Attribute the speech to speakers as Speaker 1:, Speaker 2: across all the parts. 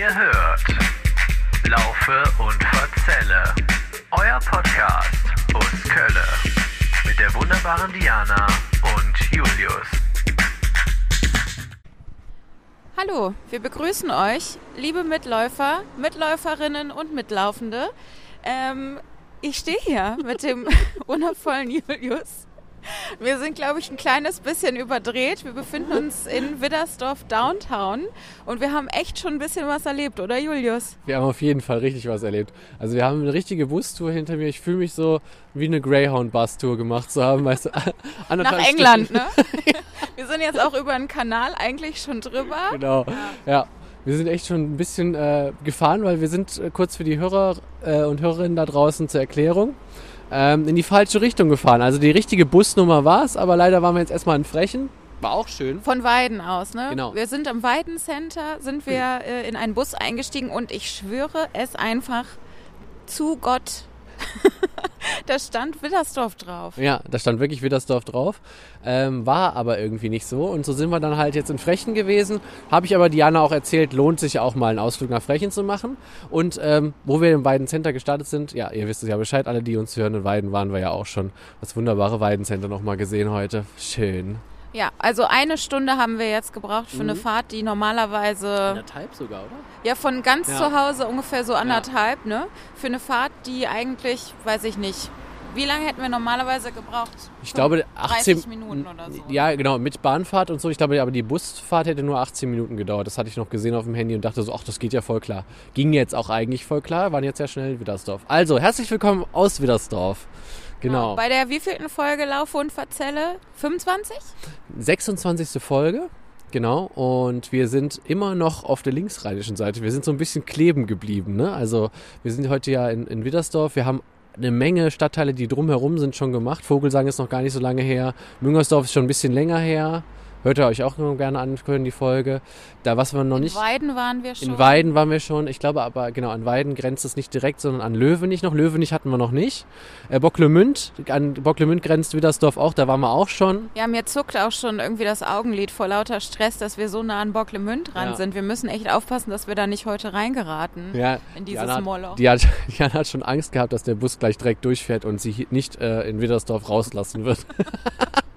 Speaker 1: Ihr hört Laufe und Verzelle, euer Podcast aus Kölle mit der wunderbaren Diana und Julius.
Speaker 2: Hallo, wir begrüßen euch, liebe Mitläufer, Mitläuferinnen und Mitlaufende. Ähm, ich stehe hier mit dem wundervollen Julius. Wir sind, glaube ich, ein kleines bisschen überdreht. Wir befinden uns in Widdersdorf Downtown und wir haben echt schon ein bisschen was erlebt, oder Julius?
Speaker 3: Wir haben auf jeden Fall richtig was erlebt. Also wir haben eine richtige Bustour hinter mir. Ich fühle mich so wie eine Greyhound-Bus-Tour gemacht zu haben. Weißt du,
Speaker 2: Nach England, ne? Wir sind jetzt auch über den Kanal eigentlich schon drüber.
Speaker 3: Genau, ja. Wir sind echt schon ein bisschen äh, gefahren, weil wir sind äh, kurz für die Hörer äh, und Hörerinnen da draußen zur Erklärung ähm, in die falsche Richtung gefahren. Also die richtige Busnummer war es, aber leider waren wir jetzt erstmal in Frechen. War auch schön.
Speaker 2: Von Weiden aus, ne?
Speaker 3: Genau.
Speaker 2: Wir sind am Weidencenter, sind wir äh, in einen Bus eingestiegen und ich schwöre es einfach zu Gott. da stand Widdersdorf drauf.
Speaker 3: Ja, da stand wirklich Widdersdorf drauf. Ähm, war aber irgendwie nicht so. Und so sind wir dann halt jetzt in Frechen gewesen. Habe ich aber Diana auch erzählt, lohnt sich auch mal einen Ausflug nach Frechen zu machen. Und ähm, wo wir im Weidencenter gestartet sind, ja, ihr wisst es ja Bescheid, alle, die uns hören, in Weiden waren wir ja auch schon. Das wunderbare Weidencenter nochmal gesehen heute. Schön.
Speaker 2: Ja, also eine Stunde haben wir jetzt gebraucht für eine Fahrt, die normalerweise
Speaker 3: Anderthalb sogar, oder?
Speaker 2: ja von ganz
Speaker 3: Ja.
Speaker 2: zu Hause ungefähr so anderthalb, ne? Für eine Fahrt, die eigentlich, weiß ich nicht, wie lange hätten wir normalerweise gebraucht?
Speaker 3: Ich glaube 18
Speaker 2: 30 Minuten oder so.
Speaker 3: Ja, genau, mit Bahnfahrt und so. Ich glaube, aber die Busfahrt hätte nur 18 Minuten gedauert. Das hatte ich noch gesehen auf dem Handy und dachte so, ach, das geht ja voll klar. Ging jetzt auch eigentlich voll klar, waren jetzt sehr schnell in Widdersdorf. Also, herzlich willkommen aus Widdersdorf. Genau.
Speaker 2: Bei der wievielten Folge Laufe und Verzelle? 25?
Speaker 3: 26. Folge. Genau, und wir sind immer noch auf der linksrheinischen Seite. Wir sind so ein bisschen kleben geblieben. Ne? Also wir sind heute ja in, in Widdersdorf. Wir haben eine Menge Stadtteile, die drumherum sind, schon gemacht. Vogelsang ist noch gar nicht so lange her. Müngersdorf ist schon ein bisschen länger her. Hört ihr euch auch noch gerne anhören, die Folge. Da, was wir noch
Speaker 2: In
Speaker 3: nicht...
Speaker 2: Weiden waren wir schon.
Speaker 3: In Weiden waren wir schon. Ich glaube aber, genau, an Weiden grenzt es nicht direkt, sondern an Löwenich noch. Löwenich hatten wir noch nicht. Äh, Bocklemünd, an Bocklemünd grenzt Widdersdorf auch, da waren wir auch schon.
Speaker 2: Ja, mir zuckt auch schon irgendwie das Augenlid vor lauter Stress, dass wir so nah an Bocklemünd dran
Speaker 3: Ja.
Speaker 2: sind. Wir müssen echt aufpassen, dass wir da nicht heute reingeraten.
Speaker 3: Ja,
Speaker 2: In dieses
Speaker 3: Diana
Speaker 2: Moloch.
Speaker 3: Die hat, Diana hat schon Angst gehabt, dass der Bus gleich direkt durchfährt und sie nicht äh, in Widdersdorf rauslassen wird.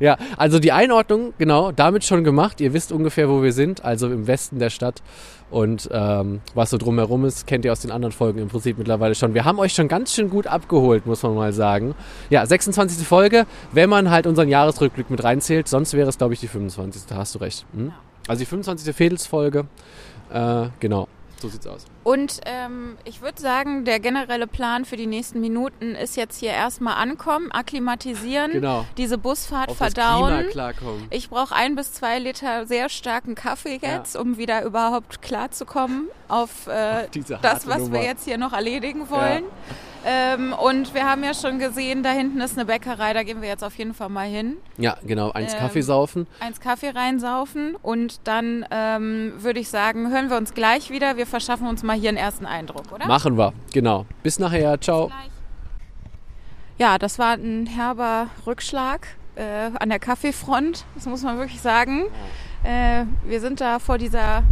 Speaker 3: ja, also die Einordnung, genau, damit schon gemacht. Ihr wisst ungefähr, wo wir sind, also im Westen der Stadt. Und ähm, was so drumherum ist, kennt ihr aus den anderen Folgen im Prinzip mittlerweile schon. Wir haben euch schon ganz schön gut abgeholt, muss man mal sagen. Ja, 26. Folge, wenn man halt unseren Jahresrückblick mit reinzählt. Sonst wäre es, glaube ich, die 25. Da hast du recht. Hm? Also die 25. Fädelsfolge. Äh, genau, so sieht's aus.
Speaker 2: Und ähm, ich würde sagen, der generelle Plan für die nächsten Minuten ist jetzt hier erstmal ankommen, akklimatisieren,
Speaker 3: Genau.
Speaker 2: diese Busfahrt
Speaker 3: Auf
Speaker 2: verdauen. Ich brauche ein bis zwei Liter sehr starken Kaffee jetzt, um wieder überhaupt klarzukommen auf, äh,
Speaker 3: Auf
Speaker 2: das, was
Speaker 3: Nummer.
Speaker 2: wir jetzt hier noch erledigen wollen. Ähm, und wir haben ja schon gesehen, da hinten ist eine Bäckerei, da gehen wir jetzt auf jeden Fall mal hin.
Speaker 3: Ja, genau. Eins
Speaker 2: Ähm,
Speaker 3: Kaffee saufen.
Speaker 2: Eins Kaffee reinsaufen und dann ähm, würde ich sagen, hören wir uns gleich wieder. Wir verschaffen uns mal hier einen ersten Eindruck, oder?
Speaker 3: Machen wir. Genau. Bis nachher. Ciao.
Speaker 2: Gleich. Ja, das war ein herber Rückschlag äh, an der Kaffeefront, das muss man wirklich sagen. Äh, wir sind da vor dieser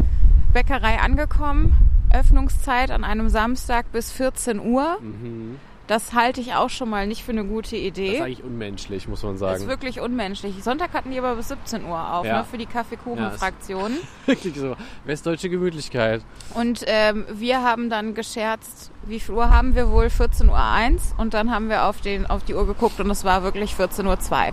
Speaker 2: Bäckerei angekommen. Öffnungszeit an einem Samstag bis 14 Uhr. Das halte ich auch schon mal nicht für eine gute
Speaker 3: Das ist
Speaker 2: Idee.
Speaker 3: eigentlich unmenschlich, muss man
Speaker 2: Das
Speaker 3: sagen.
Speaker 2: ist wirklich unmenschlich. Sonntag hatten die aber bis 17 Uhr auf,
Speaker 3: Ja.
Speaker 2: ne, für die Kaffeekuchen-Fraktion.
Speaker 3: Wirklich so. Westdeutsche Gemütlichkeit.
Speaker 2: Und ähm, wir haben dann gescherzt, wie viel Uhr haben wir wohl? 14.01 Uhr. Und dann haben wir auf, den, auf die Uhr geguckt und es war wirklich 14.02 Uhr.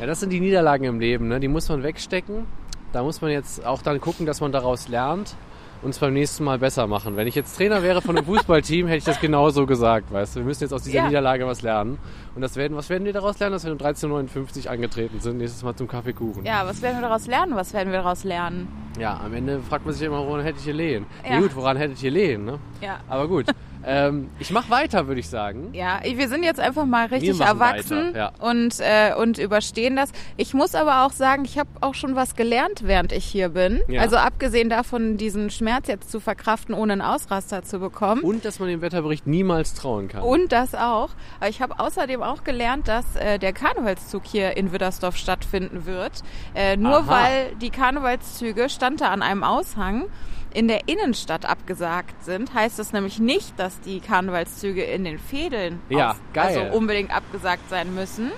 Speaker 3: Ja, das sind die Niederlagen im Leben. Ne? Die muss man wegstecken. Da muss man jetzt auch dann gucken, dass man daraus lernt und es beim nächsten Mal besser machen. Wenn ich jetzt Trainer wäre von einem Fußballteam, hätte ich das genauso gesagt. Weißt du, wir müssen jetzt aus dieser
Speaker 2: Ja.
Speaker 3: Niederlage was lernen. Und das werden, was werden wir daraus lernen, dass wir um 13.59 Uhr angetreten sind, nächstes Mal zum Kaffeekuchen.
Speaker 2: Ja, was werden wir daraus lernen? Was werden wir daraus lernen?
Speaker 3: Ja, am Ende fragt man sich immer, woran hättet ihr lehen? Ja.
Speaker 2: Ja.
Speaker 3: gut, woran hättet ihr lehen? Ne?
Speaker 2: Ja.
Speaker 3: Aber gut. Ähm, ich mache weiter, würde ich sagen.
Speaker 2: Ja, wir sind jetzt einfach mal richtig erwachsen
Speaker 3: weiter, ja.
Speaker 2: und, äh, und überstehen das. Ich muss aber auch sagen, ich habe auch schon was gelernt, während ich hier bin.
Speaker 3: Ja.
Speaker 2: Also abgesehen davon, diesen Schmerz jetzt zu verkraften, ohne einen Ausraster zu bekommen.
Speaker 3: Und dass man dem Wetterbericht niemals trauen kann.
Speaker 2: Und das auch. Aber ich habe außerdem auch gelernt, dass äh, der Karnevalszug hier in Widdersdorf stattfinden wird. Äh, nur
Speaker 3: Aha.
Speaker 2: weil die Karnevalszüge stand da an einem Aushang in der Innenstadt abgesagt sind, heißt das nämlich nicht, dass die Karnevalszüge in den Fädeln
Speaker 3: Ja, geil.
Speaker 2: also unbedingt abgesagt sein müssen.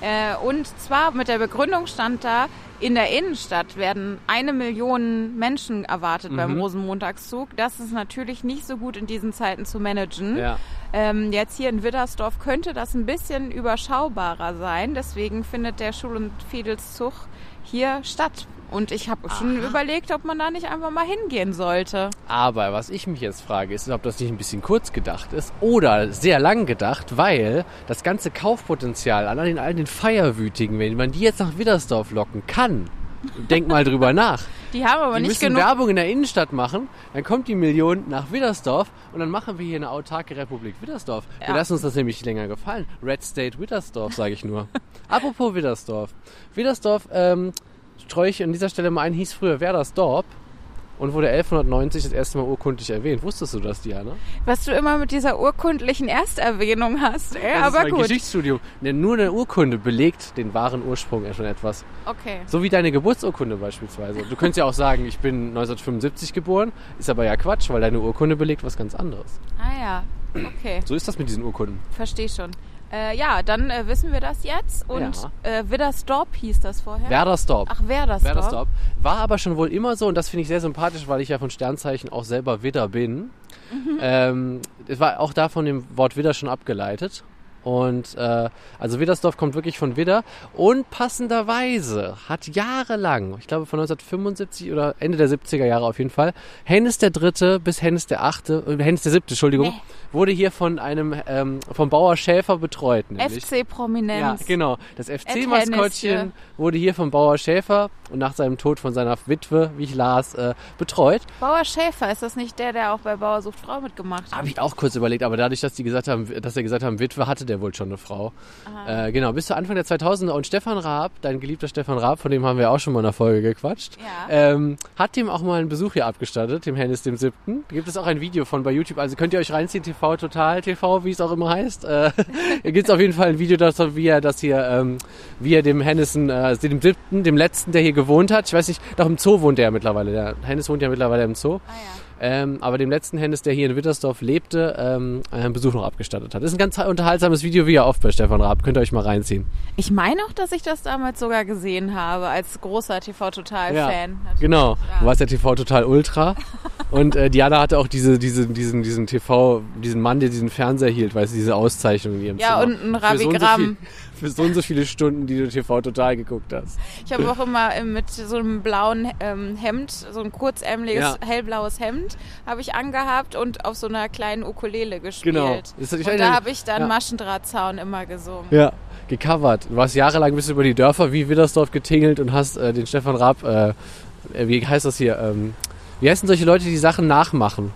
Speaker 2: Äh, und zwar mit der Begründung stand da, in der Innenstadt werden eine Million Menschen erwartet
Speaker 3: Mhm.
Speaker 2: beim Rosenmontagszug. Das ist natürlich nicht so gut in diesen Zeiten zu managen.
Speaker 3: Ja.
Speaker 2: Ähm, jetzt hier in Widdersdorf könnte das ein bisschen überschaubarer sein. Deswegen findet der Schul- und Fiedelszug hier statt. Und ich habe schon überlegt, ob man da nicht einfach mal hingehen sollte.
Speaker 3: Aber was ich mich jetzt frage, ist, ob das nicht ein bisschen kurz gedacht ist oder sehr lang gedacht, weil das ganze Kaufpotenzial an all den, all den Feierwütigen, wenn man die jetzt nach Widdersdorf locken kann, denk mal drüber nach.
Speaker 2: Die haben aber
Speaker 3: Die
Speaker 2: nicht
Speaker 3: müssen
Speaker 2: genug.
Speaker 3: Werbung in der Innenstadt machen, dann kommt die Million nach Widdersdorf und dann machen wir hier eine autarke Republik Widdersdorf. Wir
Speaker 2: Ja.
Speaker 3: lassen uns das nämlich länger gefallen. Red State Widdersdorf, sage ich nur. Apropos Widdersdorf. Widdersdorf, ähm, streue ich an dieser Stelle mal ein, hieß früher Werdersdorp und wurde 1190 das erste Mal urkundlich erwähnt. Wusstest du das, Diana?
Speaker 2: Was du immer mit dieser urkundlichen Ersterwähnung hast. Ey,
Speaker 3: Das ist
Speaker 2: aber
Speaker 3: mein
Speaker 2: gut.
Speaker 3: Geschichtsstudium. Denn nur eine Urkunde belegt den wahren Ursprung schon etwas.
Speaker 2: Okay.
Speaker 3: So wie deine Geburtsurkunde beispielsweise. Du könntest ja auch sagen, ich bin 1975 geboren, ist aber ja Quatsch, weil deine Urkunde belegt was ganz anderes.
Speaker 2: Ah ja. Okay.
Speaker 3: So ist das mit diesen Urkunden.
Speaker 2: Verstehe schon. Äh, ja, dann äh, wissen wir das jetzt. Und
Speaker 3: Ja.
Speaker 2: äh, Widdersdorp hieß das vorher.
Speaker 3: Werdersdorp.
Speaker 2: Ach, Werdersdorp.
Speaker 3: Werdersdorp. War aber schon wohl immer so und das finde ich sehr sympathisch, weil ich ja von Sternzeichen auch selber Widder bin. Ähm, es war auch da von dem Wort Widder schon abgeleitet. Und äh, also Widdersdorf kommt wirklich von Widder und passenderweise hat jahrelang, ich glaube von 1975 oder Ende der 70er Jahre auf jeden Fall, Hennes der Dritte bis Hennes der Achte, äh, Hennes der Siebte, Entschuldigung,
Speaker 2: Nee.
Speaker 3: wurde hier von einem ähm, vom Bauer Schäfer betreut. Nämlich.
Speaker 2: FC Prominenz.
Speaker 3: Ja, genau. Das FC-Maskottchen wurde hier vom Bauer Schäfer und nach seinem Tod von seiner Witwe, wie ich las, äh, betreut.
Speaker 2: Bauer Schäfer, ist das nicht der, der auch bei Bauer sucht Frau mitgemacht hat?
Speaker 3: Habe ich auch kurz überlegt, aber dadurch, dass die gesagt haben, dass er gesagt haben, Witwe, hatte der wohl schon eine Frau. Äh, genau, bis zu Anfang der 2000er. Und Stefan Raab, dein geliebter Stefan Raab, von dem haben wir auch schon mal in der Folge gequatscht,
Speaker 2: Ja.
Speaker 3: ähm, hat dem auch mal einen Besuch hier abgestattet, dem Hennis dem Siebten. Da gibt es auch ein Video von bei YouTube, also könnt ihr euch reinziehen, TV Total TV, wie es auch immer heißt. Äh, da gibt es auf jeden Fall ein Video, das, wie er das hier, ähm, wie er dem Hennissen, äh, dem Siebten, dem Letzten, der hier gewohnt hat, ich weiß nicht, doch im Zoo wohnt er ja mittlerweile. Der Hennis wohnt ja mittlerweile im Zoo.
Speaker 2: Ah ja.
Speaker 3: Ähm, aber dem letzten Hennis, der hier in Wittersdorf lebte, ähm, einen Besuch noch abgestattet hat. Das ist ein ganz unterhaltsames Video, wie ja oft bei Stefan Raab. Könnt ihr euch mal reinziehen.
Speaker 2: Ich meine auch, dass ich das damals sogar gesehen habe, als großer TV-Total-Fan.
Speaker 3: Ja. Genau.
Speaker 2: Ja.
Speaker 3: Du warst ja TV total ultra. Und äh, Diana hatte auch diese, diese, diesen, diesen TV, diesen Mann, der diesen Fernseher hielt, weißt du, diese Auszeichnung in ihrem
Speaker 2: Ja,
Speaker 3: Zimmer.
Speaker 2: und ein
Speaker 3: Für so Für so und so viele Stunden, die du TV total geguckt hast.
Speaker 2: Ich habe auch immer äh, mit so einem blauen ähm, Hemd, so ein kurzärmeliges,
Speaker 3: Ja.
Speaker 2: hellblaues Hemd, habe ich angehabt und auf so einer kleinen Ukulele gespielt.
Speaker 3: Genau.
Speaker 2: Und da habe ich dann
Speaker 3: ja.
Speaker 2: Maschendrahtzaun immer gesungen.
Speaker 3: Ja, gecovert. Du warst jahrelang bist du über die Dörfer wie Widdersdorf getingelt und hast äh, den Stefan Raab, äh, äh, wie heißt das hier, ähm, wie heißen solche Leute, die Sachen nachmachen?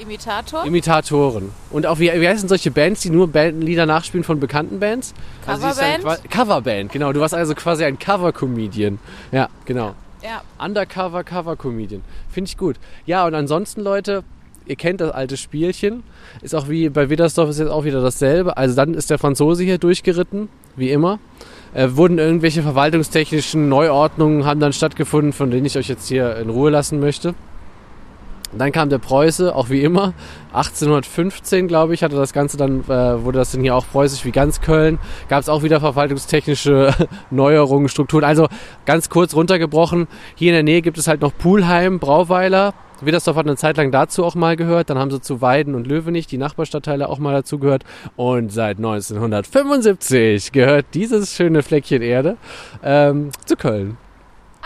Speaker 2: Imitator?
Speaker 3: Imitatoren. Und auch, wie, wie heißen solche Bands, die nur Band, Lieder nachspielen von bekannten Bands? Also
Speaker 2: Coverband?
Speaker 3: Qua- Coverband, genau. Du warst also quasi ein Cover-Comedian. Ja, genau.
Speaker 2: ja.
Speaker 3: Undercover Cover-Comedian. Finde ich gut. Ja, und ansonsten, Leute, ihr kennt das alte Spielchen. Ist auch wie bei Widdersdorf ist jetzt auch wieder dasselbe. Also dann ist der Franzose hier durchgeritten, wie immer. Äh, wurden irgendwelche verwaltungstechnischen Neuordnungen haben dann stattgefunden, von denen ich euch jetzt hier in Ruhe lassen möchte. Dann kam der Preuße, auch wie immer. 1815, glaube ich, hatte das Ganze dann, äh, wurde das dann hier auch preußisch wie ganz Köln. Gab es auch wieder verwaltungstechnische Neuerungen, Strukturen. Also ganz kurz runtergebrochen. Hier in der Nähe gibt es halt noch Pulheim, Brauweiler. Widdersdorf hat eine Zeit lang dazu auch mal gehört. Dann haben sie zu Weiden und Löwenich, die Nachbarstadtteile, auch mal dazu gehört. Und seit 1975 gehört dieses schöne Fleckchen Erde ähm, zu Köln.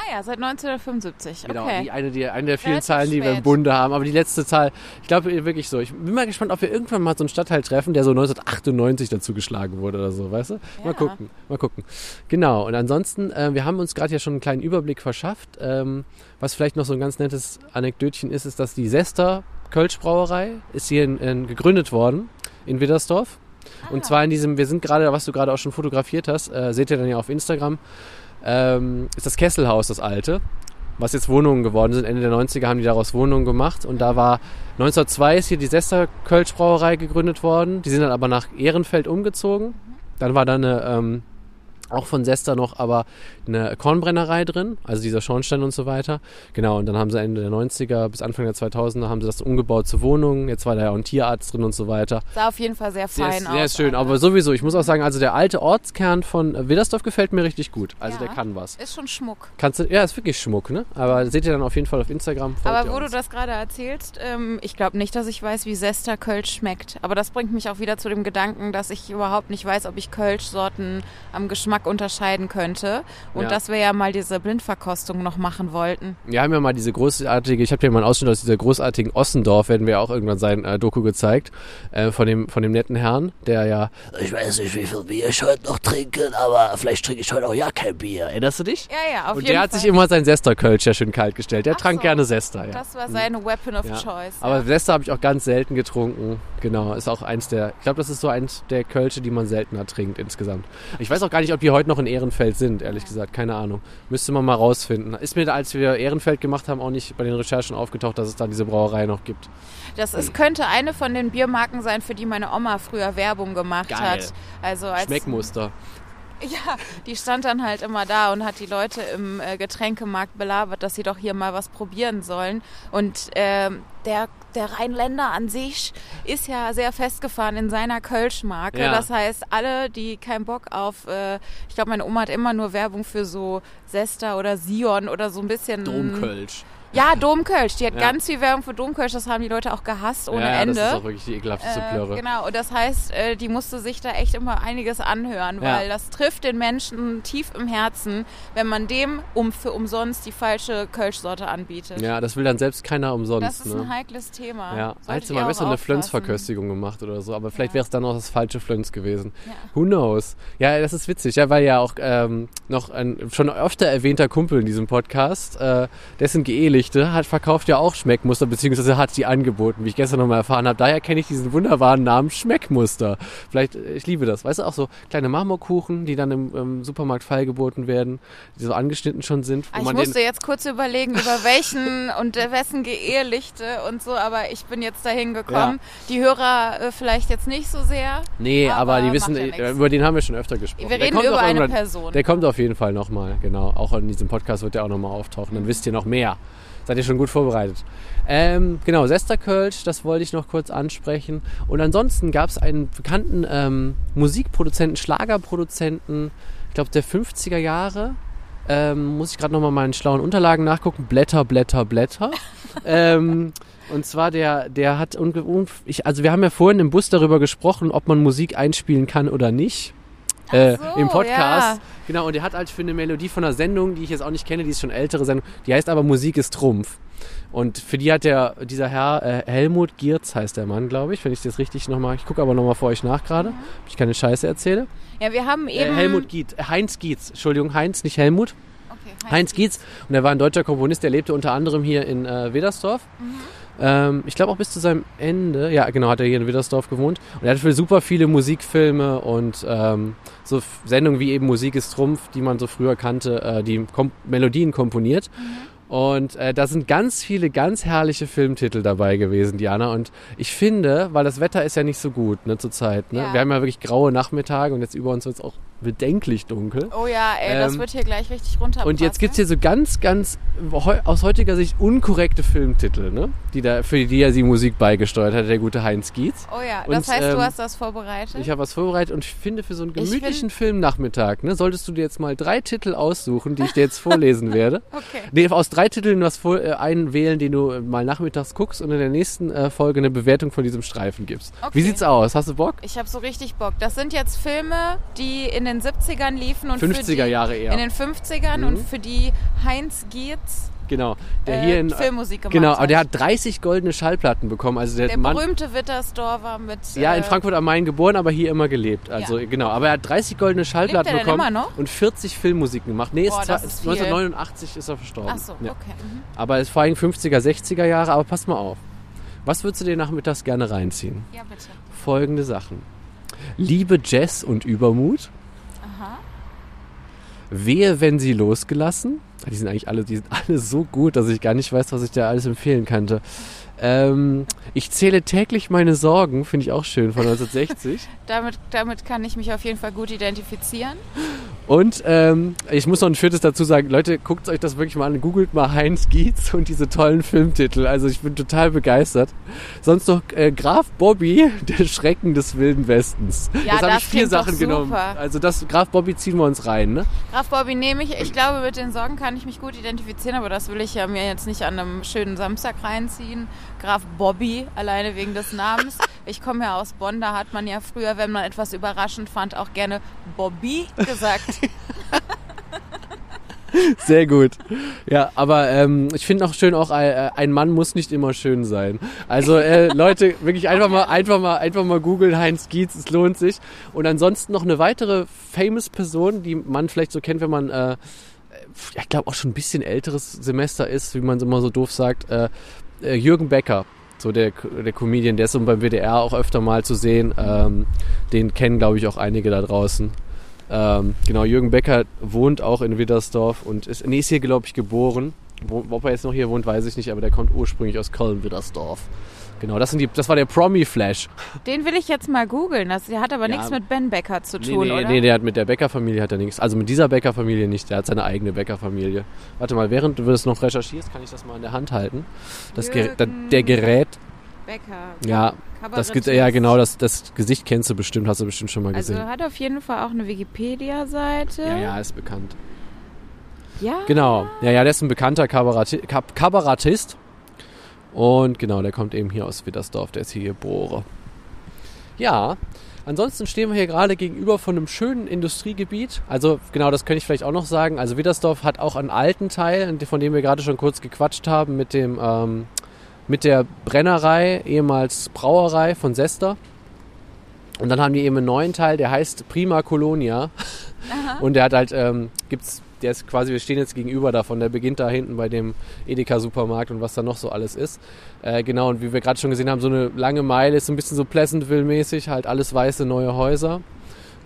Speaker 2: Ah ja, seit 1975.
Speaker 3: Genau,
Speaker 2: Okay.
Speaker 3: die, eine, die, eine der vielen
Speaker 2: Relativ
Speaker 3: Zahlen, die wir im
Speaker 2: spät.
Speaker 3: Bunde haben. Aber die letzte Zahl, ich glaube wirklich so. Ich bin mal gespannt, ob wir irgendwann mal so einen Stadtteil treffen, der so 1998 dazu geschlagen wurde oder so, weißt du? Mal
Speaker 2: Ja.
Speaker 3: gucken, mal gucken. Genau, und ansonsten, äh, wir haben uns gerade ja schon einen kleinen Überblick verschafft. Ähm, was vielleicht noch so ein ganz nettes Anekdötchen ist, ist, dass die Sester Kölschbrauerei ist hier in, in, gegründet worden in Widdersdorf. Und zwar in diesem, wir sind gerade, was du gerade auch schon fotografiert hast, äh, seht ihr dann ja auf Instagram, ähm, ist das Kesselhaus, das alte, was jetzt Wohnungen geworden sind. Ende der 90er haben die daraus Wohnungen gemacht. Und da war 1902 ist hier die Sester Kölsch Brauerei gegründet worden. Die sind dann aber nach Ehrenfeld umgezogen. Dann war da eine, ähm, auch von Sesta noch, aber eine Kornbrennerei drin, also dieser Schornstein und so weiter. Genau, und dann haben sie Ende der 90er bis Anfang der 2000er haben sie das umgebaut zu Wohnungen. Jetzt war da ja auch ein Tierarzt drin und so weiter.
Speaker 2: Sah auf jeden Fall sehr fein
Speaker 3: ist,
Speaker 2: aus.
Speaker 3: ist schön, aber sowieso, ich muss auch sagen, also der alte Ortskern von Widdersdorf gefällt mir richtig gut. Also
Speaker 2: Ja.
Speaker 3: der kann was.
Speaker 2: Ist schon Schmuck.
Speaker 3: Kannst du, ja, ist wirklich Schmuck, ne? Aber seht ihr dann auf jeden Fall auf Instagram.
Speaker 2: Aber wo du
Speaker 3: uns.
Speaker 2: das gerade erzählst, ähm, ich glaube nicht, dass ich weiß, wie Sester Kölsch schmeckt. Aber das bringt mich auch wieder zu dem Gedanken, dass ich überhaupt nicht weiß, ob ich Kölsch-Sorten am Geschmack unterscheiden könnte. Und
Speaker 3: Ja.
Speaker 2: dass wir ja mal diese Blindverkostung noch machen wollten.
Speaker 3: Wir haben ja mal diese großartige, ich habe dir mal einen Ausschnitt aus dieser großartigen Ossendorf, werden wir auch irgendwann sein äh, Doku gezeigt, äh, von, dem, von dem netten Herrn, der ja, ich weiß nicht, wie viel Bier ich heute noch trinke, aber vielleicht trinke ich heute auch ja kein Bier. Erinnerst du dich?
Speaker 2: Ja, ja, auf
Speaker 3: Und
Speaker 2: jeden
Speaker 3: der hat sich immer sein Sester-Kölsch ja schön kalt gestellt. Der
Speaker 2: Ach
Speaker 3: trank
Speaker 2: so.
Speaker 3: gerne Sester, ja.
Speaker 2: das war seine Weapon of
Speaker 3: Ja.
Speaker 2: Choice.
Speaker 3: Aber. Sester habe ich auch ganz selten getrunken. Genau, ist auch eins der, ich glaube, das ist so eins der Kölsche, die man seltener trinkt insgesamt. Ich weiß auch gar nicht, ob die heute noch in Ehrenfeld sind, ehrlich gesagt, keine Ahnung. Müsste man mal rausfinden. Ist mir, als wir Ehrenfeld gemacht haben, auch nicht bei den Recherchen aufgetaucht, dass es da diese Brauerei noch gibt.
Speaker 2: Das ist, könnte eine von den Biermarken sein, für die meine Oma früher Werbung gemacht
Speaker 3: Geil.
Speaker 2: hat. Also als
Speaker 3: Schmeckmuster.
Speaker 2: Ja, die stand dann halt immer da und hat die Leute im äh, Getränkemarkt belabert, dass sie doch hier mal was probieren sollen. Und ähm, der, der Rheinländer an sich ist ja sehr festgefahren in seiner Kölschmarke.
Speaker 3: Ja.
Speaker 2: Das heißt, alle, die keinen Bock auf, äh, ich glaube, meine Oma hat immer nur Werbung für so Sesta oder Sion oder so ein bisschen.
Speaker 3: Domkölsch.
Speaker 2: Ja, Domkölsch. Die hat
Speaker 3: Ja.
Speaker 2: ganz viel Werbung für Domkölsch. Das haben die Leute auch gehasst ohne
Speaker 3: ja,
Speaker 2: Ende.
Speaker 3: das ist auch wirklich die ekelhafteste
Speaker 2: Äh,
Speaker 3: Plörre.
Speaker 2: genau, und das heißt, äh, die musste sich da echt immer einiges anhören,
Speaker 3: Ja.
Speaker 2: weil das trifft den Menschen tief im Herzen, wenn man dem um für umsonst die falsche Kölschsorte anbietet.
Speaker 3: Ja, das will dann selbst keiner umsonst.
Speaker 2: Das ist
Speaker 3: ne?
Speaker 2: ein heikles Thema.
Speaker 3: Ja, als
Speaker 2: ihr
Speaker 3: mal besser eine. Flönzverköstigung gemacht oder so, aber vielleicht
Speaker 2: Ja.
Speaker 3: wäre es dann auch das falsche Flönz gewesen.
Speaker 2: Ja.
Speaker 3: Who knows? Ja, das ist witzig, ja, weil ja auch ähm, noch ein schon öfter erwähnter Kumpel in diesem Podcast, äh, dessen Geehelichte hat verkauft ja auch Schmeckmuster, beziehungsweise hat die angeboten, wie ich gestern nochmal erfahren habe. Daher kenne ich diesen wunderbaren Namen Schmeckmuster. Vielleicht, äh, ich liebe das. Weißt du, auch so kleine Marmorkuchen, die dann im, im Supermarkt feilgeboten werden, die so angeschnitten schon sind.
Speaker 2: Ah, Ich musste jetzt kurz überlegen, über welchen und wessen Geehelichte und so, aber ich bin jetzt dahin gekommen. Die Hörer äh, vielleicht jetzt nicht so sehr.
Speaker 3: Nee, aber,
Speaker 2: Aber
Speaker 3: die wissen,
Speaker 2: ja
Speaker 3: äh, über den haben wir schon öfter gesprochen.
Speaker 2: Wir
Speaker 3: Der
Speaker 2: reden
Speaker 3: kommt
Speaker 2: über eine Person.
Speaker 3: Der kommt auf jeden Fall nochmal, genau. Auch in diesem Podcast wird der auch nochmal auftauchen. Dann wisst ihr noch mehr. Seid ihr schon gut vorbereitet. Ähm, genau, Sesterkölsch, das wollte ich noch kurz ansprechen. Und ansonsten gab es einen bekannten ähm, Musikproduzenten, Schlagerproduzenten, ich glaube der 50er Jahre. Ähm, muss ich gerade nochmal meinen schlauen Unterlagen nachgucken. Blätter, Blätter, Blätter. ähm, und zwar der, der hat, ich, also wir haben ja vorhin im Bus darüber gesprochen, ob man Musik einspielen kann oder nicht. Äh,
Speaker 2: so,
Speaker 3: Im Podcast.
Speaker 2: ja.
Speaker 3: Genau, und der hat halt für eine Melodie von einer Sendung, die ich jetzt auch nicht kenne, die ist schon ältere Sendung, die heißt aber Musik ist Trumpf. Und für die hat der, dieser Herr, äh, Helmut Giertz heißt der Mann, glaube ich, wenn ich das richtig nochmal, ich gucke aber nochmal vor euch nach gerade, ob ich keine Scheiße erzähle.
Speaker 2: Ja, wir haben
Speaker 3: Äh,
Speaker 2: eben.
Speaker 3: Helmut Gietz, äh, Heinz Gietz, Entschuldigung, Heinz, nicht Helmut.
Speaker 2: Okay,
Speaker 3: Heinz Gietz. Und er war ein deutscher Komponist, der lebte unter anderem hier in äh, Wedersdorf. Ähm, ich glaube auch bis zu seinem Ende, ja genau, hat er hier in Wedersdorf gewohnt. Und er hat für super viele Musikfilme und ähm, so Sendungen wie eben Musik ist Trumpf, die man so früher kannte, äh, die Kom Melodien komponiert. Und äh, da sind ganz viele ganz herrliche Filmtitel dabei gewesen, Diana. Und ich finde, weil das Wetter ist ja nicht so gut ne, zurzeit. Ne?
Speaker 2: Ja.
Speaker 3: Wir haben ja wirklich graue Nachmittage und jetzt über uns wird es auch bedenklich dunkel.
Speaker 2: Oh ja, ey, das
Speaker 3: Ähm,
Speaker 2: wird hier gleich richtig runter.
Speaker 3: Und jetzt gibt's hier so ganz, ganz aus heutiger Sicht unkorrekte Filmtitel, ne? Die da, für die er die Musik beigesteuert hat, der gute Heinz Gietz.
Speaker 2: Oh ja,
Speaker 3: Und,
Speaker 2: das heißt,
Speaker 3: ähm,
Speaker 2: du hast das vorbereitet?
Speaker 3: Ich habe was vorbereitet und ich finde für so einen
Speaker 2: Ich
Speaker 3: gemütlichen Filmnachmittag, ne, solltest du dir jetzt mal drei Titel aussuchen, die ich dir jetzt vorlesen werde.
Speaker 2: okay.
Speaker 3: Nee, aus drei Titeln was vor, äh, einen wählen, den du äh, mal nachmittags guckst und in der nächsten äh, Folge eine Bewertung von diesem Streifen gibst.
Speaker 2: Okay.
Speaker 3: Wie sieht's aus? Hast du Bock?
Speaker 2: Ich habe so richtig Bock. Das sind jetzt Filme, die in den 70ern liefen und für
Speaker 3: 50er
Speaker 2: die,
Speaker 3: Jahre eher.
Speaker 2: In den 50ern
Speaker 3: Mhm.
Speaker 2: und für die Heinz Gietz
Speaker 3: Genau. Der
Speaker 2: äh,
Speaker 3: hier in
Speaker 2: Filmmusik gemacht
Speaker 3: Genau,
Speaker 2: hat.
Speaker 3: aber der hat 30 goldene Schallplatten bekommen. Also der,
Speaker 2: der
Speaker 3: Mann,
Speaker 2: berühmte Wittersdorfer mit.
Speaker 3: Ja, in
Speaker 2: äh,
Speaker 3: Frankfurt am Main geboren, aber hier immer gelebt. Also
Speaker 2: Ja.
Speaker 3: genau. Aber er hat 30 goldene Schallplatten
Speaker 2: Lebt
Speaker 3: bekommen
Speaker 2: immer noch?
Speaker 3: und 40 Filmmusiken gemacht. Nee,
Speaker 2: Boah,
Speaker 3: ist
Speaker 2: ist viel.
Speaker 3: 1989 ist er verstorben.
Speaker 2: Ach so,
Speaker 3: Ja.
Speaker 2: okay. Mhm.
Speaker 3: Aber es ist vor allem 50er, 60er Jahre. Aber pass mal auf. Was würdest du dir nachmittags gerne reinziehen?
Speaker 2: Ja, bitte.
Speaker 3: Folgende Sachen. Liebe Jazz und Übermut. Wehe, wenn sie losgelassen. Die sind eigentlich alle, die sind alle so gut, dass ich gar nicht weiß, was ich da alles empfehlen könnte. Ähm, ich zähle täglich meine Sorgen, finde ich auch schön, von 1960.
Speaker 2: Damit, damit kann ich mich auf jeden Fall gut identifizieren.
Speaker 3: Und ähm, ich muss noch ein viertes dazu sagen, Leute, guckt euch das wirklich mal an, googelt mal Heinz Gietz und diese tollen Filmtitel. Also ich bin total begeistert. Sonst noch äh, Graf Bobby, der Schrecken des Wilden Westens.
Speaker 2: Ja,
Speaker 3: das habe ich vier Sachen genommen. Also das Graf Bobby ziehen wir uns rein, ne?
Speaker 2: Graf Bobby nehme ich. Ich glaube, mit den Sorgen kann ich mich gut identifizieren, aber das will ich ja mir jetzt nicht an einem schönen Samstag reinziehen. Graf Bobby, alleine wegen des Namens. Ich komme ja aus Bonn, da hat man ja früher, wenn man etwas überraschend fand, auch gerne Bobby gesagt.
Speaker 3: Sehr gut. Ja, aber ähm, ich finde auch schön, auch äh, ein Mann muss nicht immer schön sein. Also äh, Leute, wirklich einfach mal, einfach mal, einfach mal googeln Heinz Gietz, es lohnt sich. Und ansonsten noch eine weitere famous Person, die man vielleicht so kennt, wenn man, äh, ich glaube auch schon ein bisschen älteres Semester ist, wie man es immer so doof sagt, äh, äh, Jürgen Becker. So der, der Comedian, der ist so beim WDR auch öfter mal zu sehen. Ähm, den kennen, glaube ich, auch einige da draußen. Ähm, genau, Jürgen Becker wohnt auch in Widdersdorf und ist, nee, ist hier, glaube ich, geboren. Wo, ob er jetzt noch hier wohnt, weiß ich nicht, aber der kommt ursprünglich aus Köln-Widdersdorf. Genau, das, sind die, das war der Promi-Flash.
Speaker 2: Den will ich jetzt mal googeln. Das der hat aber
Speaker 3: Ja.
Speaker 2: nichts mit Ben Becker zu
Speaker 3: Nee,
Speaker 2: tun,
Speaker 3: nee,
Speaker 2: oder?
Speaker 3: nee, der hat mit der Bäckerfamilie hat er nichts. Also mit dieser Bäckerfamilie nicht, der hat seine eigene Bäckerfamilie. Warte mal, während du das noch recherchierst, kann ich das mal in der Hand halten. Das Ger da,
Speaker 2: Jürgen
Speaker 3: der Gerät,
Speaker 2: Becker.
Speaker 3: ja, das gibt, ja genau, das, das Gesicht kennst du bestimmt, hast du bestimmt schon mal
Speaker 2: Also
Speaker 3: gesehen.
Speaker 2: hat auf jeden Fall auch eine Wikipedia-Seite.
Speaker 3: ja, ja, ist bekannt.
Speaker 2: Ja.
Speaker 3: Genau, ja, ja, der ist ein bekannter Kabaretti Kab Kabarettist. Und genau, der kommt eben hier aus Widdersdorf, der ist hier geboren. Ja, ansonsten stehen wir hier gerade gegenüber von einem schönen Industriegebiet. Also genau, das könnte ich vielleicht auch noch sagen. Also Widdersdorf hat auch einen alten Teil, von dem wir gerade schon kurz gequatscht haben, mit dem ähm, mit der Brennerei, ehemals Brauerei von Sester. Und dann haben die eben einen neuen Teil, der heißt Prima Colonia. Und der hat halt, ähm, gibt's, der ist quasi, wir stehen jetzt gegenüber davon, der beginnt da hinten bei dem Edeka-Supermarkt und was da noch so alles ist. Äh, genau, und wie wir gerade schon gesehen haben, so eine lange Meile ist ein bisschen so Pleasantville-mäßig, halt alles weiße neue Häuser.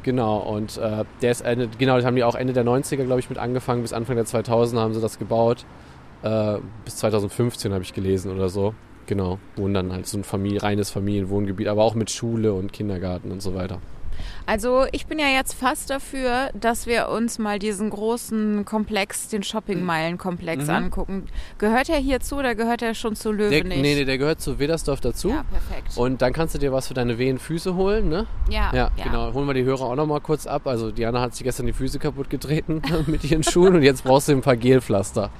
Speaker 3: Genau, und äh, der ist Ende, genau, das haben die auch Ende der 90er, glaube ich, mit angefangen, bis Anfang der 2000er haben sie das gebaut. Äh, bis 2015 habe ich gelesen oder so. Genau, wohnen dann halt so ein Familie, reines Familienwohngebiet, aber auch mit Schule und Kindergarten und so weiter.
Speaker 2: Also ich bin ja jetzt fast dafür, dass wir uns mal diesen großen Komplex, den Shopping-Meilen-Komplex
Speaker 3: Mhm.
Speaker 2: angucken. Gehört er hierzu oder gehört er schon zu Löwe
Speaker 3: Der, nee, nee, der gehört zu Wedersdorf dazu.
Speaker 2: Ja, perfekt.
Speaker 3: Und dann kannst du dir was für deine wehen Füße holen, ne?
Speaker 2: ja,
Speaker 3: Ja, genau. Holen wir die Hörer auch nochmal kurz ab. Also Diana hat sich gestern die Füße kaputt getreten mit ihren Schuhen und jetzt brauchst du ein paar Gelpflaster.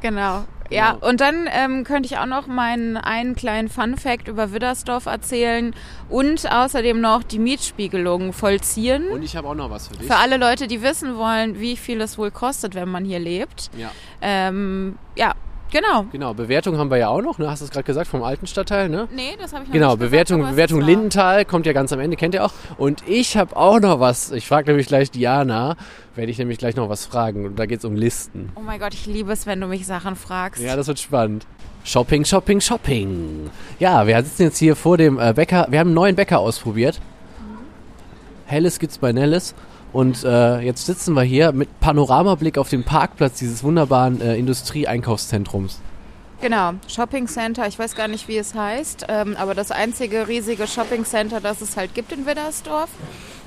Speaker 2: Genau. Ja,
Speaker 3: Genau.
Speaker 2: und dann ähm, könnte ich auch noch meinen einen kleinen Fun-Fact über Widdersdorf erzählen und außerdem noch die Mietspiegelung vollziehen.
Speaker 3: Und ich habe auch noch was für dich.
Speaker 2: Für alle Leute, die wissen wollen, wie viel es wohl kostet, wenn man hier lebt.
Speaker 3: Ja,
Speaker 2: Ähm, ja, genau.
Speaker 3: genau. Bewertung haben wir ja auch noch, ne? Hast du es gerade gesagt, vom alten Stadtteil, ne?
Speaker 2: Nee, das habe ich noch
Speaker 3: Genau,
Speaker 2: nicht gesagt,
Speaker 3: Bewertung,
Speaker 2: es
Speaker 3: Bewertung. Lindenthal kommt ja ganz am Ende, kennt ihr auch. Und ich habe auch noch was. Ich frage nämlich gleich Diana, werde ich nämlich gleich noch was fragen. Und da geht es um Listen.
Speaker 2: Oh mein Gott, ich liebe es, wenn du mich Sachen fragst.
Speaker 3: Ja, das wird spannend. Shopping, Shopping, Shopping. Ja, wir sitzen jetzt hier vor dem äh, Bäcker. Wir haben einen neuen Bäcker ausprobiert. Helles gibt's bei Nelles. Und äh, jetzt sitzen wir hier mit Panoramablick auf den Parkplatz dieses wunderbaren äh, Industrie-Einkaufszentrums.
Speaker 2: Genau, Shopping Center, ich weiß gar nicht, wie es heißt, ähm, aber das einzige riesige Shopping Center, das es halt gibt in Widdersdorf.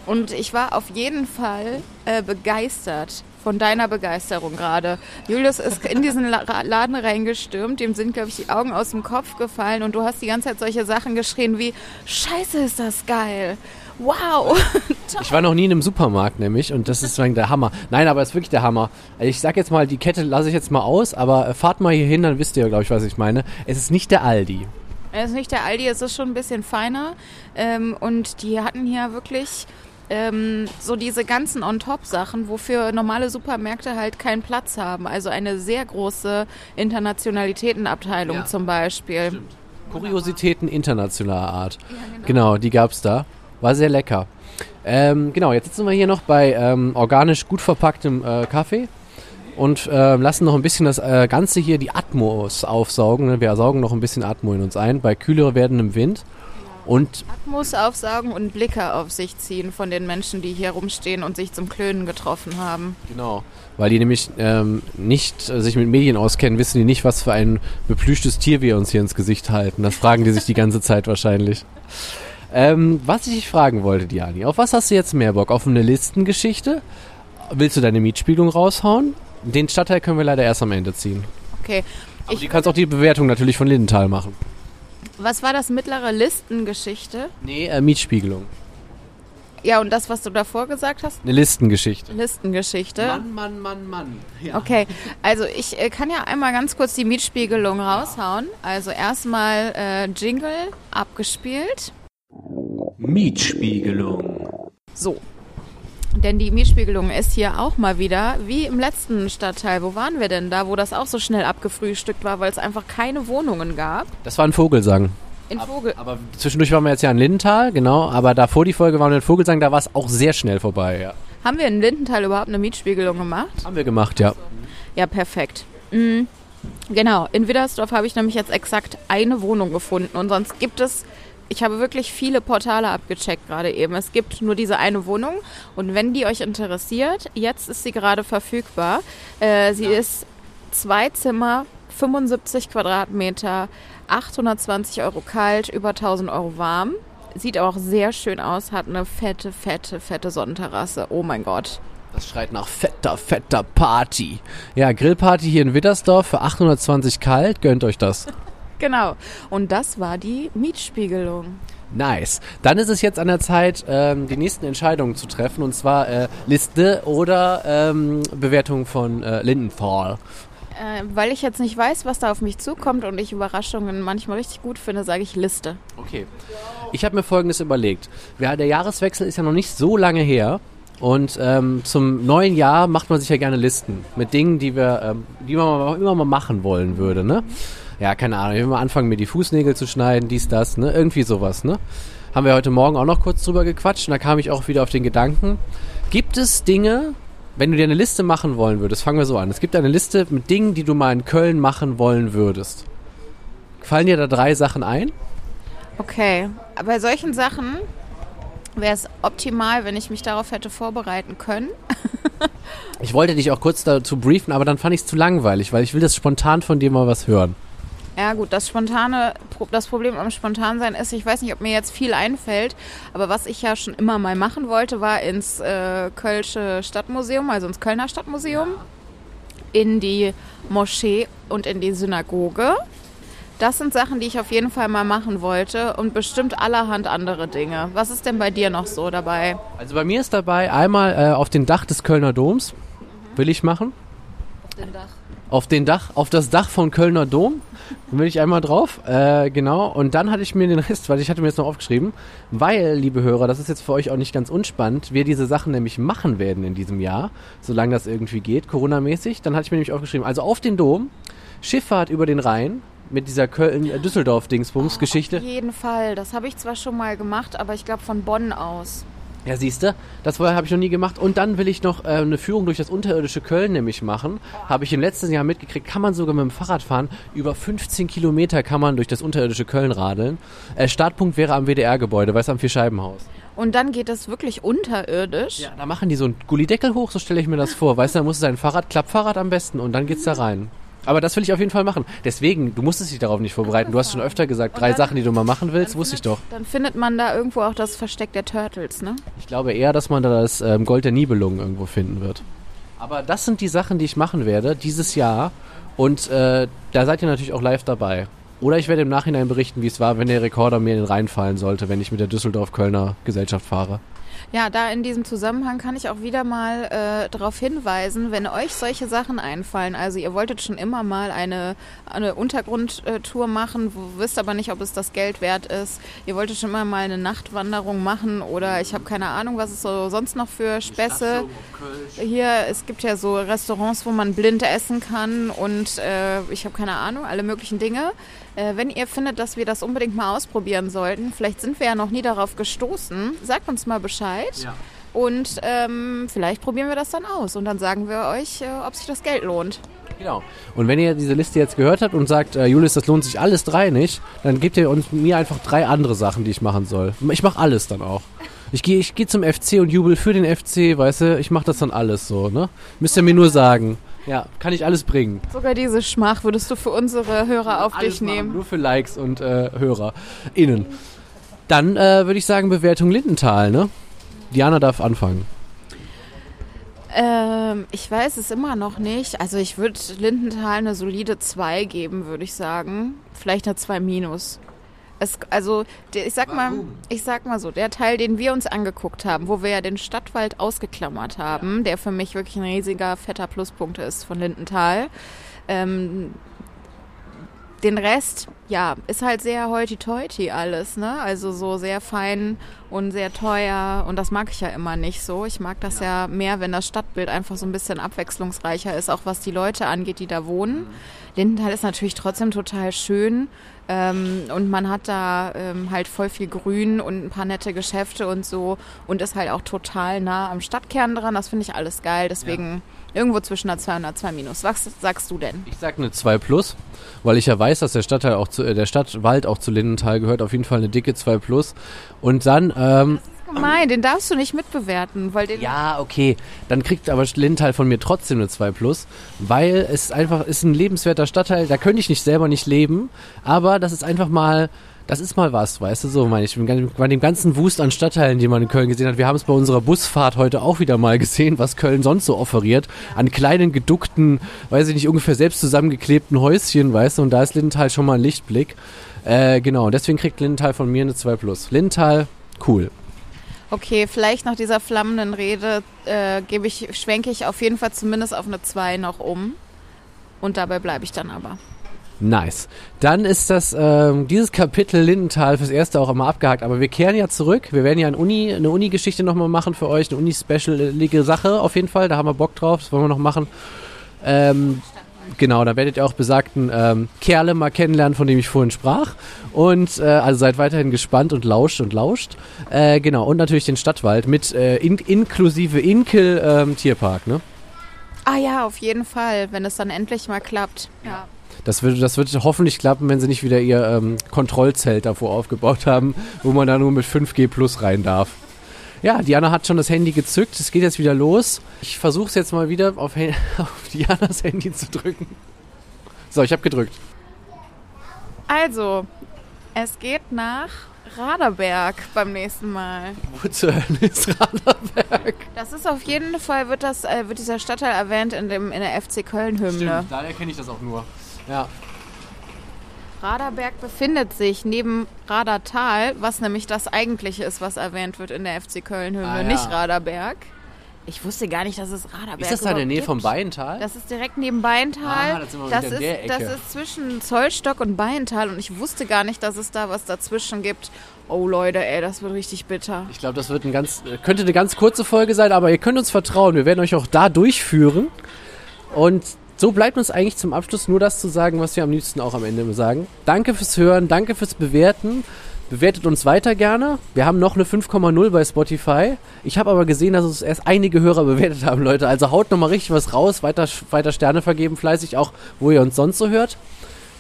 Speaker 2: Und ich war auf jeden Fall äh, begeistert von deiner Begeisterung gerade. Julius ist in diesen La Laden reingestürmt, dem sind, glaube ich, die Augen aus dem Kopf gefallen und du hast die ganze Zeit solche Sachen geschrien wie, scheiße, ist das geil. Wow.
Speaker 3: Ich war noch nie in einem Supermarkt nämlich und das ist der Hammer. Nein, aber es ist wirklich der Hammer. Ich sag jetzt mal, die Kette lasse ich jetzt mal aus, aber äh, fahrt mal hier hin, dann wisst ihr, glaube ich, was ich meine. Es ist nicht der Aldi.
Speaker 2: Es ist nicht der Aldi, es ist schon ein bisschen feiner. Ähm, und die hatten hier wirklich ähm, so diese ganzen On-Top-Sachen, wofür normale Supermärkte halt keinen Platz haben. Also eine sehr große Internationalitätenabteilung
Speaker 3: Ja.
Speaker 2: zum Beispiel.
Speaker 3: Kuriositäten internationaler Art. Genau, die gab's da. War sehr lecker. Ähm, genau, jetzt sitzen wir hier noch bei ähm, organisch gut verpacktem äh, Kaffee und äh, lassen noch ein bisschen das äh, Ganze hier, die Atmos aufsaugen. ne? Wir saugen noch ein bisschen Atmo in uns ein, bei kühler werdendem Wind. Und
Speaker 2: Atmos aufsaugen und Blicke auf sich ziehen von den Menschen, die hier rumstehen und sich zum Klönen getroffen haben.
Speaker 3: genau, weil die nämlich ähm, nicht äh, sich mit Medien auskennen, wissen die nicht, was für ein beplüschtes Tier wir uns hier ins Gesicht halten. Das fragen die sich die ganze Zeit wahrscheinlich. Ähm, was ich dich fragen wollte, Diani, auf was hast du jetzt mehr Bock? Auf eine Listengeschichte? Willst du deine Mietspiegelung raushauen? Den Stadtteil können wir leider erst am Ende ziehen.
Speaker 2: Okay.
Speaker 3: Aber
Speaker 2: Ich,
Speaker 3: du kannst auch die Bewertung natürlich von Lindenthal machen.
Speaker 2: was war das mittlere Listengeschichte?
Speaker 3: Nee, äh, Mietspiegelung.
Speaker 2: Ja, und das, was du davor gesagt hast?
Speaker 3: Eine Listengeschichte.
Speaker 2: Listengeschichte.
Speaker 3: Mann, Mann, Mann. Ja.
Speaker 2: Okay, also ich äh, kann ja einmal ganz kurz die Mietspiegelung raushauen. Also erstmal äh, Jingle abgespielt.
Speaker 3: Mietspiegelung.
Speaker 2: So. Denn die Mietspiegelung ist hier auch mal wieder wie im letzten Stadtteil. Wo waren wir denn da, wo das auch so schnell abgefrühstückt war, weil es einfach keine Wohnungen gab?
Speaker 3: Das war ein Vogelsang.
Speaker 2: In Vogel.
Speaker 3: Aber zwischendurch waren wir jetzt ja in Lindenthal, genau. Aber davor die Folge waren wir in Vogelsang, da war es auch sehr schnell vorbei, ja.
Speaker 2: Haben wir in Lindenthal überhaupt eine Mietspiegelung gemacht?
Speaker 3: Haben wir gemacht, ja.
Speaker 2: Ja, perfekt. Mhm. Genau, in Widdersdorf habe ich nämlich jetzt exakt eine Wohnung gefunden und sonst gibt es, ich habe wirklich viele Portale abgecheckt gerade eben. Es gibt nur diese eine Wohnung und wenn die euch interessiert, jetzt ist sie gerade verfügbar. Äh, sie ist zwei Zimmer, 75 Quadratmeter, 820 Euro kalt, über 1000 Euro warm. Sieht auch sehr schön aus, hat eine fette, fette, fette Sonnenterrasse. Oh mein Gott.
Speaker 3: Das schreit nach fetter, fetter Party. Ja, Grillparty hier in Widdersdorf für 820 kalt. Gönnt euch das.
Speaker 2: Genau. Und das war die Mietspiegelung.
Speaker 3: Nice. Dann ist es jetzt an der Zeit, ähm, die nächsten Entscheidungen zu treffen. Und zwar äh, Liste oder ähm, Bewertung von äh, Lindenthal.
Speaker 2: Äh, weil ich jetzt nicht weiß, was da auf mich zukommt und ich Überraschungen manchmal richtig gut finde, sage ich Liste.
Speaker 3: Okay. Ich habe mir Folgendes überlegt. Ja, der Jahreswechsel ist ja noch nicht so lange her. Und ähm, zum neuen Jahr macht man sich ja gerne Listen mit Dingen, die wir, ähm, die man immer mal machen wollen würde, ne? Ja, keine Ahnung. Ich will mal anfangen, mir die Fußnägel zu schneiden, dies, das, ne? Irgendwie sowas, ne? Haben wir heute Morgen auch noch kurz drüber gequatscht und da kam ich auch wieder auf den Gedanken. Gibt es Dinge, wenn du dir eine Liste machen wollen würdest, fangen wir so an. Es gibt eine Liste mit Dingen, die du mal in Köln machen wollen würdest. Fallen dir da drei Sachen ein?
Speaker 2: Okay, bei solchen Sachen wäre es optimal, wenn ich mich darauf hätte vorbereiten können.
Speaker 3: Ich wollte dich auch kurz dazu briefen, aber dann fand ich es zu langweilig, weil ich will das spontan von dir mal was hören.
Speaker 2: Ja gut, das spontane, das Problem am Spontansein ist, ich weiß nicht, ob mir jetzt viel einfällt, aber was ich ja schon immer mal machen wollte, war ins äh, Kölsche Stadtmuseum, also ins Kölner Stadtmuseum, in die Moschee und in die Synagoge. Das sind Sachen, die ich auf jeden Fall mal machen wollte und bestimmt allerhand andere Dinge. Was ist denn bei dir noch so dabei?
Speaker 3: Also bei mir ist dabei einmal äh, auf den Dach des Kölner Doms, will ich machen. Auf den Dach, auf das Dach von Kölner Dom. Da will ich einmal drauf. Äh, genau. Und dann hatte ich mir den Rest, weil ich hatte mir jetzt noch aufgeschrieben, weil, liebe Hörer, das ist jetzt für euch auch nicht ganz unspannend, wir diese Sachen nämlich machen werden in diesem Jahr, solange das irgendwie geht, Corona-mäßig. Dann hatte ich mir nämlich aufgeschrieben, also auf den Dom, Schifffahrt über den Rhein mit dieser Köln-Düsseldorf-Dingsbums-Geschichte.
Speaker 2: Auf jeden Fall. Das habe ich zwar schon mal gemacht, aber ich glaube von Bonn aus.
Speaker 3: Ja, siehste, das vorher habe ich noch nie gemacht. Und dann will ich noch äh, eine Führung durch das unterirdische Köln nämlich machen. Habe ich im letzten Jahr mitgekriegt, kann man sogar mit dem Fahrrad fahren. Über 15 Kilometer kann man durch das unterirdische Köln radeln. Äh, Startpunkt wäre am WDR-Gebäude, weißt du, am Vierscheibenhaus.
Speaker 2: Und dann geht es wirklich unterirdisch.
Speaker 3: Ja, da machen die so einen Gullideckel hoch, so stelle ich mir das vor. Weißt du, da musst du dein Fahrrad, Klappfahrrad am besten und dann geht's da rein. Aber das will ich auf jeden Fall machen. Deswegen, du musstest dich darauf nicht vorbereiten. Du hast schon öfter gesagt, drei
Speaker 2: dann-
Speaker 3: Sachen, die du mal machen willst, wusste ich
Speaker 2: findet-
Speaker 3: doch.
Speaker 2: Dann findet man da irgendwo auch das Versteck der Turtles, ne?
Speaker 3: Ich glaube eher, dass man da das ähm, Gold der Nibelungen irgendwo finden wird. Aber das sind die Sachen, die ich machen werde dieses Jahr. Und äh, da seid ihr natürlich auch live dabei. Oder ich werde im Nachhinein berichten, wie es war, wenn der Rekorder mir in den Rhein fallen sollte, wenn ich mit der Düsseldorf-Kölner Gesellschaft fahre.
Speaker 2: Ja, da in diesem Zusammenhang kann ich auch wieder mal äh, darauf hinweisen, wenn euch solche Sachen einfallen. Also ihr wolltet schon immer mal eine, eine Untergrundtour machen, wisst aber nicht, ob es das Geld wert ist. Ihr wolltet schon immer mal eine Nachtwanderung machen oder ich habe keine Ahnung, was es so sonst noch für Späße. Hier, es gibt ja so Restaurants, wo man blind essen kann und äh, ich habe keine Ahnung, alle möglichen Dinge. Äh, wenn ihr findet, dass wir das unbedingt mal ausprobieren sollten, vielleicht sind wir ja noch nie darauf gestoßen, sagt uns mal Bescheid.
Speaker 3: Ja.
Speaker 2: Und ähm, vielleicht probieren wir das dann aus und dann sagen wir euch, äh, ob sich das Geld lohnt.
Speaker 3: Genau. Und wenn ihr diese Liste jetzt gehört habt und sagt, äh, Julius, das lohnt sich alles drei nicht, dann gebt ihr uns mir einfach drei andere Sachen, die ich machen soll. Ich mache alles dann auch. Ich gehe ich geh zum FC und jubel für den FC, weißt du, ich mache das dann alles so, ne? Müsst ihr mir nur sagen. Ja, kann ich alles bringen.
Speaker 2: Sogar diese Schmach würdest du für unsere Hörer auf
Speaker 3: Alles
Speaker 2: dich
Speaker 3: machen,
Speaker 2: nehmen.
Speaker 3: Nur für Likes und äh, HörerInnen. Dann äh, würde ich sagen, Bewertung Lindenthal, ne? Diana darf anfangen.
Speaker 2: Ähm, ich weiß es immer noch nicht. Also ich würde Lindenthal eine solide 2 geben, würde ich sagen. Vielleicht eine 2 minus. Es, also, ich sag mal, ich sag mal so, der Teil, den wir uns angeguckt haben, wo wir ja den Stadtwald ausgeklammert haben, der für mich wirklich ein riesiger, fetter Pluspunkt ist von Lindenthal. Ähm, den Rest, ja, ist halt sehr hoity-toity alles, ne? Also so sehr fein und sehr teuer und das mag ich ja immer nicht so. Ich mag das ja, mehr, wenn das Stadtbild einfach so ein bisschen abwechslungsreicher ist, auch was die Leute angeht, die da wohnen. Lindenthal ist natürlich trotzdem total schön ähm, und man hat da ähm, halt voll viel Grün und ein paar nette Geschäfte und so und ist halt auch total nah am Stadtkern dran. Das finde ich alles geil, deswegen irgendwo zwischen einer 2 und einer 2 minus. Was sagst du denn?
Speaker 3: Ich sag eine 2 plus, weil ich ja weiß, dass der Stadtteil auch zu, äh, der Stadtwald auch zu Lindenthal gehört. Auf jeden Fall eine dicke 2 plus. Und dann, ähm,
Speaker 2: Gemein, den darfst du nicht mitbewerten, weil den
Speaker 3: ja, okay, dann kriegt aber Lindenthal von mir trotzdem eine 2 plus, weil es einfach ist ein lebenswerter Stadtteil, da könnte ich nicht selber nicht leben, aber das ist einfach mal, das ist mal was, weißt du, so meine ich. Bei dem ganzen Wust an Stadtteilen, die man in Köln gesehen hat, wir haben es bei unserer Busfahrt heute auch wieder mal gesehen, was Köln sonst so offeriert, an kleinen, geduckten, weiß ich nicht, ungefähr selbst zusammengeklebten Häuschen, weißt du, und da ist Lindenthal schon mal ein Lichtblick. Äh, genau, deswegen kriegt Lindenthal von mir eine 2 plus. Lindenthal, cool.
Speaker 2: Okay, vielleicht nach dieser flammenden Rede äh, ich, schwenke ich auf jeden Fall zumindest auf eine 2 noch um. Und dabei bleibe ich dann aber.
Speaker 3: Nice. Dann ist das ähm, dieses Kapitel Lindenthal fürs erste auch immer abgehakt. Aber wir kehren ja zurück. Wir werden ja eine Uni, eine Uni-Geschichte nochmal machen für euch, eine Uni-specialige Sache auf jeden Fall. Da haben wir Bock drauf. Das wollen wir noch machen. Ähm, genau, da werdet ihr auch besagten ähm, Kerle mal kennenlernen, von dem ich vorhin sprach. Und äh, also seid weiterhin gespannt und lauscht und lauscht. Äh, genau, und natürlich den Stadtwald mit äh, in, inklusive Inkel ähm, Tierpark, ne?
Speaker 2: Ah ja, auf jeden Fall, wenn es dann endlich mal klappt. Ja.
Speaker 3: Das wird, das wird hoffentlich klappen, wenn sie nicht wieder ihr ähm, Kontrollzelt davor aufgebaut haben, wo man da nur mit 5G plus rein darf. Ja, Diana hat schon das Handy gezückt. Es geht jetzt wieder los. Ich versuche es jetzt mal wieder auf, auf Dianas Handy zu drücken. So, ich habe gedrückt.
Speaker 2: Also, es geht nach Raderberg beim nächsten Mal.
Speaker 3: Wo zur Hölle ist Raderberg?
Speaker 2: Das ist auf jeden Fall, wird, das, äh, wird dieser Stadtteil erwähnt in, dem, in der FC Köln-Hymne.
Speaker 3: daher kenne ich das auch nur. Ja.
Speaker 2: Raderberg befindet sich neben Radertal, was nämlich das eigentliche ist, was erwähnt wird in der FC Köln-Hymne,
Speaker 3: Ah, ja.
Speaker 2: nicht Raderberg. Ich wusste gar nicht, dass es Raderberg
Speaker 3: Ist das da in der Nähe
Speaker 2: gibt.
Speaker 3: vom Baiental?
Speaker 2: Das ist direkt neben Beintal.
Speaker 3: Ah, das sind wir
Speaker 2: das, ist,
Speaker 3: der
Speaker 2: das
Speaker 3: Ecke.
Speaker 2: ist zwischen Zollstock und Beintal und ich wusste gar nicht, dass es da was dazwischen gibt. Oh Leute, ey, das wird richtig bitter.
Speaker 3: Ich glaube, das wird ein ganz, äh, könnte eine ganz kurze Folge sein, aber ihr könnt uns vertrauen. Wir werden euch auch da durchführen. Und so bleibt uns eigentlich zum Abschluss nur das zu sagen, was wir am liebsten auch am Ende sagen. Danke fürs Hören, danke fürs Bewerten. Bewertet uns weiter gerne. Wir haben noch eine 5,0 bei Spotify. Ich habe aber gesehen, dass es erst einige Hörer bewertet haben, Leute. Also haut nochmal richtig was raus. Weiter, weiter Sterne vergeben, fleißig auch, wo ihr uns sonst so hört.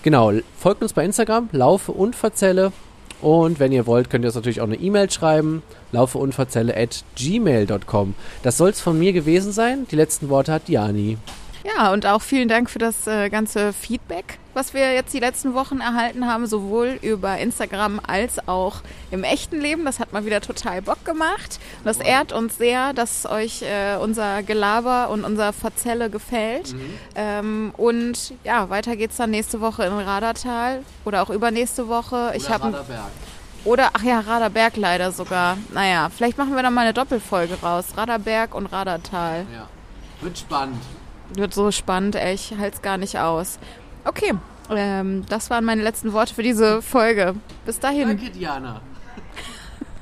Speaker 3: Genau, folgt uns bei Instagram, laufe und verzelle. Und wenn ihr wollt, könnt ihr uns natürlich auch eine E-Mail schreiben, laufeundverzelle at gmail.com. Das soll es von mir gewesen sein. Die letzten Worte hat Diani.
Speaker 2: Ja, und auch vielen Dank für das äh, ganze Feedback, was wir jetzt die letzten Wochen erhalten haben, sowohl über Instagram als auch im echten Leben. Das hat mal wieder total Bock gemacht. Und das ehrt uns sehr, dass euch äh, unser Gelaber und unser Verzelle gefällt. Ähm, und ja, weiter geht's dann nächste Woche in Radertal oder auch übernächste Woche. ich habe oder ach ja, Raderberg leider sogar. Naja, vielleicht machen wir dann mal eine Doppelfolge raus. Raderberg und Radertal.
Speaker 3: Ja. Wird spannend.
Speaker 2: Wird so spannend, ey, ich halte es gar nicht aus. Okay, ähm, das waren meine letzten Worte für diese Folge. Bis dahin.
Speaker 3: Danke, Diana.